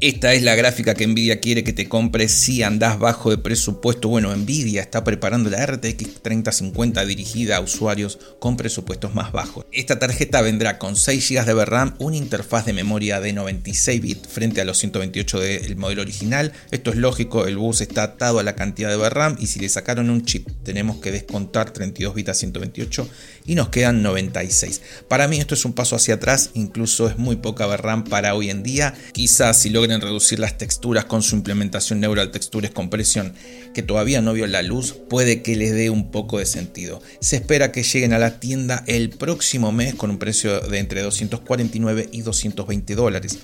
Esta es la gráfica que Nvidia quiere que te compres si andás bajo de presupuesto. Bueno, Nvidia está preparando la RTX 3050 dirigida a usuarios con presupuestos más bajos. Esta tarjeta vendrá con 6 GB de VRAM, una interfaz de memoria de 96 bits frente a los 128 del modelo original. Esto es lógico, el bus está atado a la cantidad de VRAM y si le sacaron un chip tenemos que descontar 32 bits a 128 y nos quedan 96. Para mí esto es un paso hacia atrás, incluso es muy poca VRAM para hoy en día. Quizás si reducir las texturas con su implementación Neural Textures Compression, que todavía no vio la luz, puede que les dé un poco de sentido. Se espera que lleguen a la tienda el próximo mes con un precio de entre 249 y 220 dólares.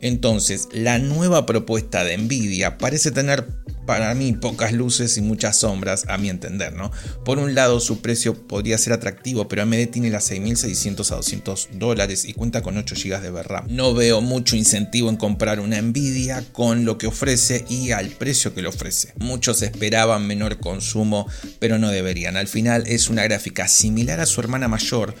Entonces, la nueva propuesta de Nvidia parece tener para mí pocas luces y muchas sombras, a mi entender, ¿no? Por un lado, su precio podría ser atractivo, pero AMD tiene las 6.600 a 200 dólares y cuenta con 8 GB de VRAM. No veo mucho incentivo en comprar una Nvidia con lo que ofrece y al precio que lo ofrece. Muchos esperaban menor consumo, pero no deberían. Al final es una gráfica similar a su hermana mayor,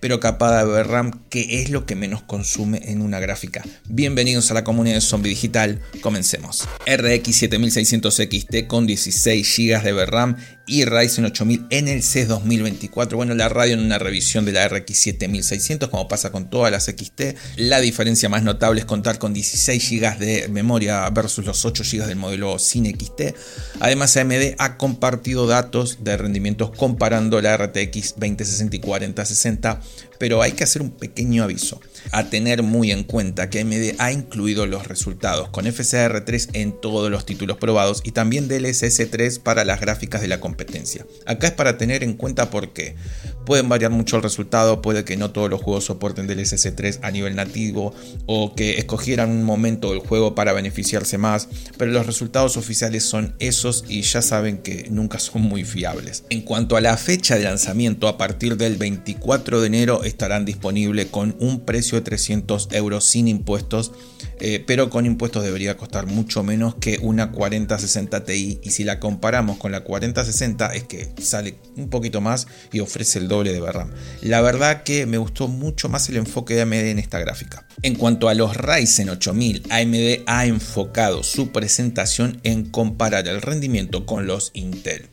pero capada de VRAM, que es lo que menos consume en una gráfica. Bienvenidos a la comunidad de Zombie Digital, comencemos. RX 7600 XT con 16 GB de VRAM y Ryzen 8000 en el CES 2024. Bueno, la radio en una revisión de la RX 7600, como pasa con todas las XT. La diferencia más notable es contar con 16 GB de memoria versus los 8 GB del modelo sin XT. Además, AMD ha compartido datos de rendimientos comparando la RTX 2060 y 4060, pero hay que hacer un pequeño aviso a tener muy en cuenta que AMD ha incluido los resultados con FSR3 en todos los títulos probados y también DLSS3 para las gráficas de la competencia. Acá es para tener en cuenta por qué. Pueden variar mucho el resultado, puede que no todos los juegos soporten DLSS3 a nivel nativo o que escogieran un momento del juego para beneficiarse más, pero los resultados oficiales son esos y ya saben que nunca son muy fiables. En cuanto a la fecha de lanzamiento, a partir del 24 de enero estarán disponibles con un precio 300 euros sin impuestos, eh, pero con impuestos debería costar mucho menos que una 4060 Ti y si la comparamos con la 4060 es que sale un poquito más y ofrece el doble de VRAM. La verdad que me gustó mucho más el enfoque de AMD en esta gráfica. En cuanto a los Ryzen 8000, AMD ha enfocado su presentación en comparar el rendimiento con los Intel.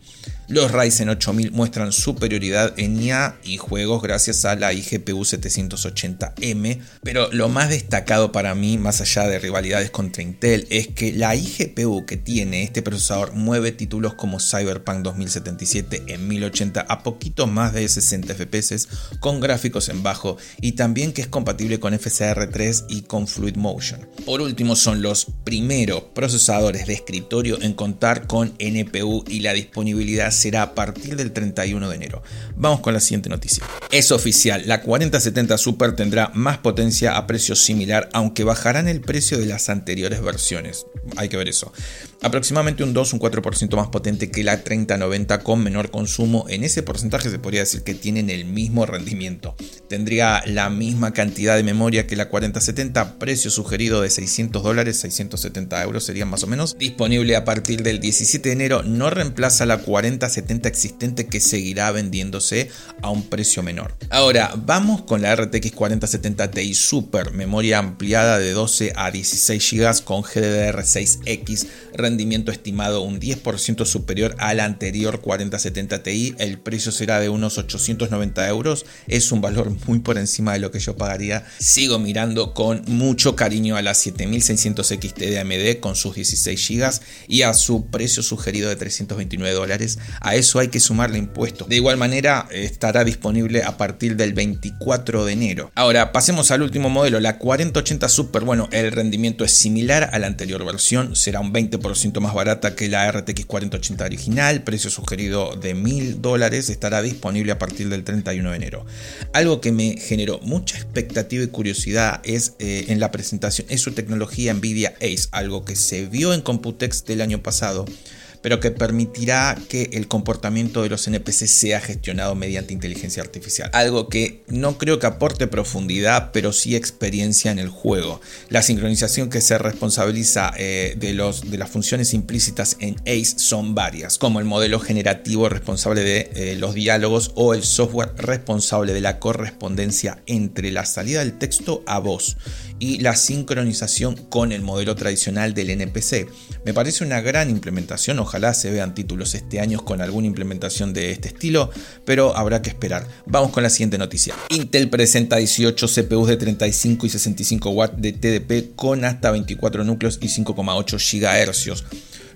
Los Ryzen 8000 muestran superioridad en IA y juegos gracias a la iGPU 780M, pero lo más destacado para mí, más allá de rivalidades contra Intel, es que la iGPU que tiene este procesador mueve títulos como Cyberpunk 2077 en 1080 a poquito más de 60 FPS con gráficos en bajo y también que es compatible con FSR3 y con Fluid Motion. Por último son los primeros procesadores de escritorio en contar con NPU y la disponibilidad será a partir del 31 de enero. Vamos con la siguiente noticia. Es oficial, la 4070 Super tendrá más potencia a precio similar, aunque bajarán el precio de las anteriores versiones. Hay que ver eso. Aproximadamente un 2, un 4% más potente que la 3090 con menor consumo. En ese porcentaje se podría decir que tienen el mismo rendimiento. Tendría la misma cantidad de memoria que la 4070, precio sugerido de 600 dólares, 670 euros serían más o menos. Disponible a partir del 17 de enero, no reemplaza la 4070 existente que seguirá vendiéndose a un precio menor. Ahora, vamos con la RTX 4070 Ti Super, memoria ampliada de 12 a 16 GB con GDDR6X, rendimiento estimado un 10% superior a la anterior 4070 Ti, el precio será de unos 890 euros, es un valor muy por encima de lo que yo pagaría. Sigo mirando con mucho cariño a la 7600 XT de AMD con sus 16 GB y a su precio sugerido de 329 dólares. A eso hay que sumarle impuestos. De igual manera estará disponible a partir del 24 de enero. Ahora pasemos al último modelo, la 4080 Super. Bueno, el rendimiento es similar a la anterior versión, será un 20% más barata que la RTX 4080 original, precio sugerido de 1000 dólares, estará disponible a partir del 31 de enero. Algo que me generó mucha expectativa y curiosidad es eh, en la presentación, es su tecnología Nvidia Ace, algo que se vio en Computex del año pasado pero que permitirá que el comportamiento de los NPC sea gestionado mediante inteligencia artificial. Algo que no creo que aporte profundidad, pero sí experiencia en el juego. La sincronización que se responsabiliza eh, de, los, de las funciones implícitas en ACE son varias, como el modelo generativo responsable de eh, los diálogos o el software responsable de la correspondencia entre la salida del texto a voz y la sincronización con el modelo tradicional del NPC. Me parece una gran implementación, ojalá se vean títulos este año con alguna implementación de este estilo, pero habrá que esperar. Vamos con la siguiente noticia. Intel presenta 18 CPUs de 35 y 65 watts de TDP con hasta 24 núcleos y 5,8 GHz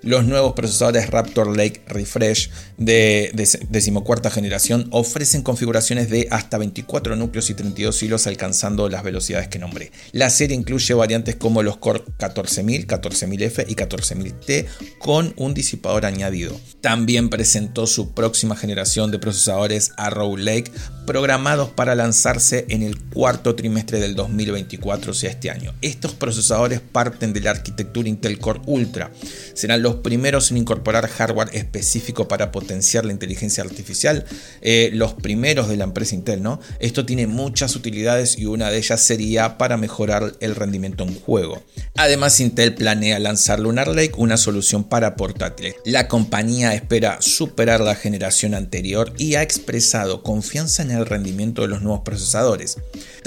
los nuevos procesadores Raptor Lake Refresh de, decimocuarta generación ofrecen configuraciones de hasta 24 núcleos y 32 hilos alcanzando las velocidades que nombré. La serie incluye variantes como los Core 14000, 14000F y 14000T con un disipador añadido. También presentó su próxima generación de procesadores Arrow Lake programados para lanzarse en el cuarto trimestre del 2024, o sea este año. Estos procesadores parten de la arquitectura Intel Core Ultra. Serán los primeros en incorporar hardware específico para potenciar la inteligencia artificial, eh, los primeros de la empresa Intel, ¿no? Esto tiene muchas utilidades y una de ellas sería para mejorar el rendimiento en juego. Además, Intel planea lanzar Lunar Lake, una solución para portátiles. La compañía espera superar la generación anterior y ha expresado confianza en el rendimiento de los nuevos procesadores.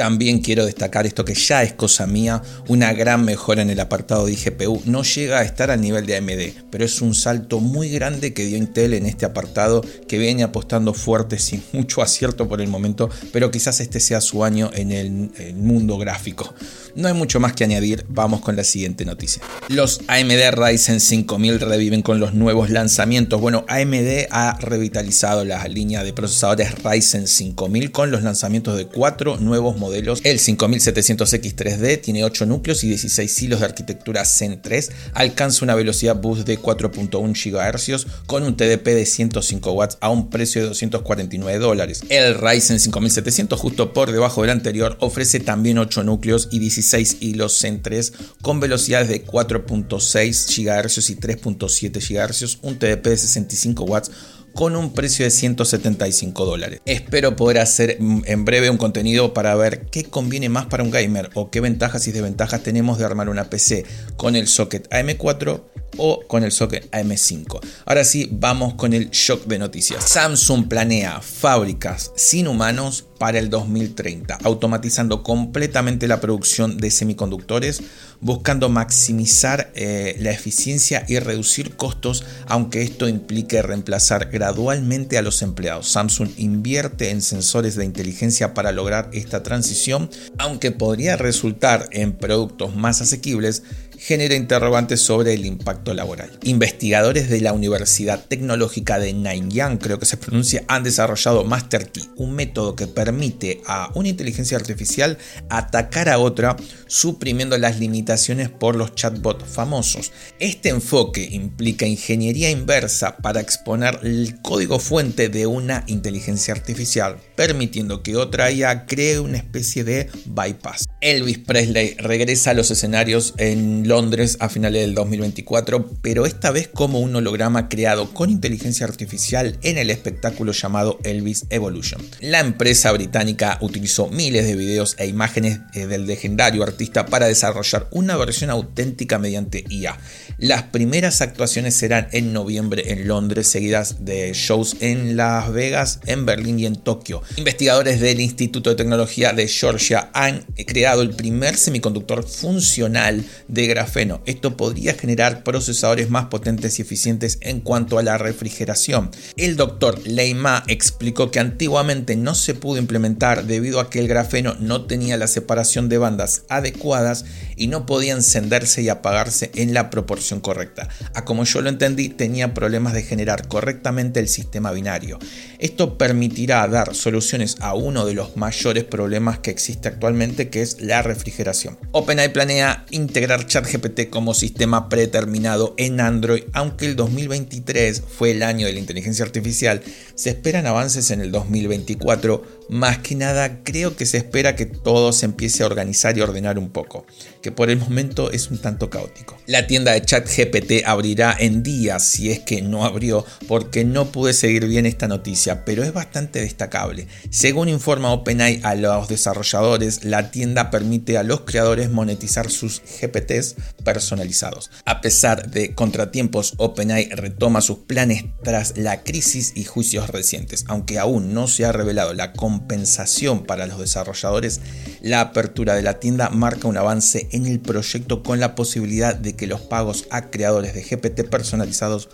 También quiero destacar esto que ya es cosa mía, una gran mejora en el apartado de GPU. No llega a estar al nivel de AMD, pero es un salto muy grande que dio Intel en este apartado que viene apostando fuerte sin mucho acierto por el momento, pero quizás este sea su año en el, el mundo gráfico. No hay mucho más que añadir, vamos con la siguiente noticia. Los AMD Ryzen 5000 reviven con los nuevos lanzamientos. Bueno, AMD ha revitalizado la línea de procesadores Ryzen 5000 con los lanzamientos de cuatro nuevos modelos. El 5700X3D tiene 8 núcleos y 16 hilos de arquitectura Zen 3, alcanza una velocidad boost de 4.1 GHz con un TDP de 105 watts a un precio de 249 dólares. El Ryzen 5700, justo por debajo del anterior, ofrece también 8 núcleos y 16 16 hilos Zen 3 con velocidades de 4.6 GHz y 3.7 GHz, un TDP de 65 watts con un precio de 175 dólares. Espero poder hacer mm, en breve un contenido para ver qué conviene más para un gamer o qué ventajas y desventajas tenemos de armar una PC con el socket AM4 o con el socket AM5. Ahora sí, vamos con el shock de noticias. Samsung planea fábricas sin humanos para el 2030, automatizando completamente la producción de semiconductores, buscando maximizar eh, la eficiencia y reducir costos, aunque esto implique reemplazar gradualmente a los empleados. Samsung invierte en sensores de inteligencia para lograr esta transición, aunque podría resultar en productos más asequibles genera interrogantes sobre el impacto laboral. Investigadores de la Universidad Tecnológica de Nanyang, creo que se pronuncia, han desarrollado Master Key, un método que permite a una inteligencia artificial atacar a otra, suprimiendo las limitaciones por los chatbots famosos. Este enfoque implica ingeniería inversa para exponer el código fuente de una inteligencia artificial, permitiendo que otra IA cree una especie de bypass. Elvis Presley regresa a los escenarios en Londres a finales del 2024, pero esta vez como un holograma creado con inteligencia artificial en el espectáculo llamado Elvis Evolution. La empresa británica utilizó miles de videos e imágenes eh, del legendario artista para desarrollar una versión auténtica mediante IA. Las primeras actuaciones serán en noviembre en Londres, seguidas de shows en Las Vegas, en Berlín y en Tokio. Investigadores del Instituto de Tecnología de Georgia han creado el primer semiconductor funcional de esto podría generar procesadores más potentes y eficientes en cuanto a la refrigeración. El doctor Leima explicó que antiguamente no se pudo implementar debido a que el grafeno no tenía la separación de bandas adecuadas y no podía encenderse y apagarse en la proporción correcta. A como yo lo entendí, tenía problemas de generar correctamente el sistema binario. Esto permitirá dar soluciones a uno de los mayores problemas que existe actualmente, que es la refrigeración. OpenAI planea integrar chat GPT como sistema predeterminado en Android, aunque el 2023 fue el año de la inteligencia artificial, se esperan avances en el 2024. Más que nada, creo que se espera que todo se empiece a organizar y ordenar un poco, que por el momento es un tanto caótico. La tienda de chat GPT abrirá en días, si es que no abrió, porque no pude seguir bien esta noticia, pero es bastante destacable. Según informa OpenAI a los desarrolladores, la tienda permite a los creadores monetizar sus GPTs personalizados. A pesar de contratiempos, OpenAI retoma sus planes tras la crisis y juicios recientes, aunque aún no se ha revelado la compensación para los desarrolladores, la apertura de la tienda marca un avance en el proyecto con la posibilidad de que los pagos a creadores de GPT personalizados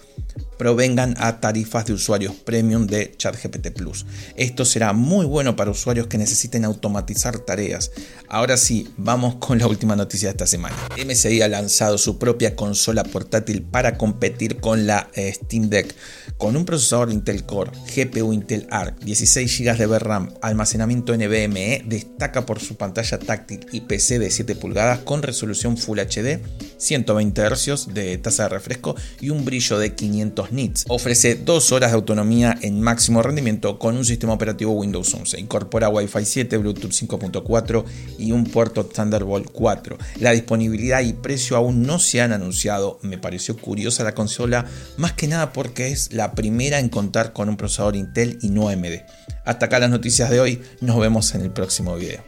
provengan a tarifas de usuarios premium de ChatGPT Plus. Esto será muy bueno para usuarios que necesiten automatizar tareas. Ahora sí, vamos con la última noticia de esta semana. MSI ha lanzado su propia consola portátil para competir con la eh, Steam Deck. Con un procesador Intel Core, GPU Intel Arc, 16 GB de VRAM, almacenamiento NVMe, destaca por su pantalla táctil y PC de 7 pulgadas con resolución Full HD, 120 Hz de tasa de refresco y un brillo de 500 nits. Ofrece 2 horas de autonomía en máximo rendimiento con un sistema operativo Windows 11. Incorpora Wi-Fi 7, Bluetooth 5.4 y un puerto Thunderbolt 4. La disponibilidad y precio aún no se han anunciado. Me pareció curiosa la consola, más que nada porque es la primera en contar con un procesador Intel y no AMD. Hasta acá las noticias de hoy, nos vemos en el próximo video.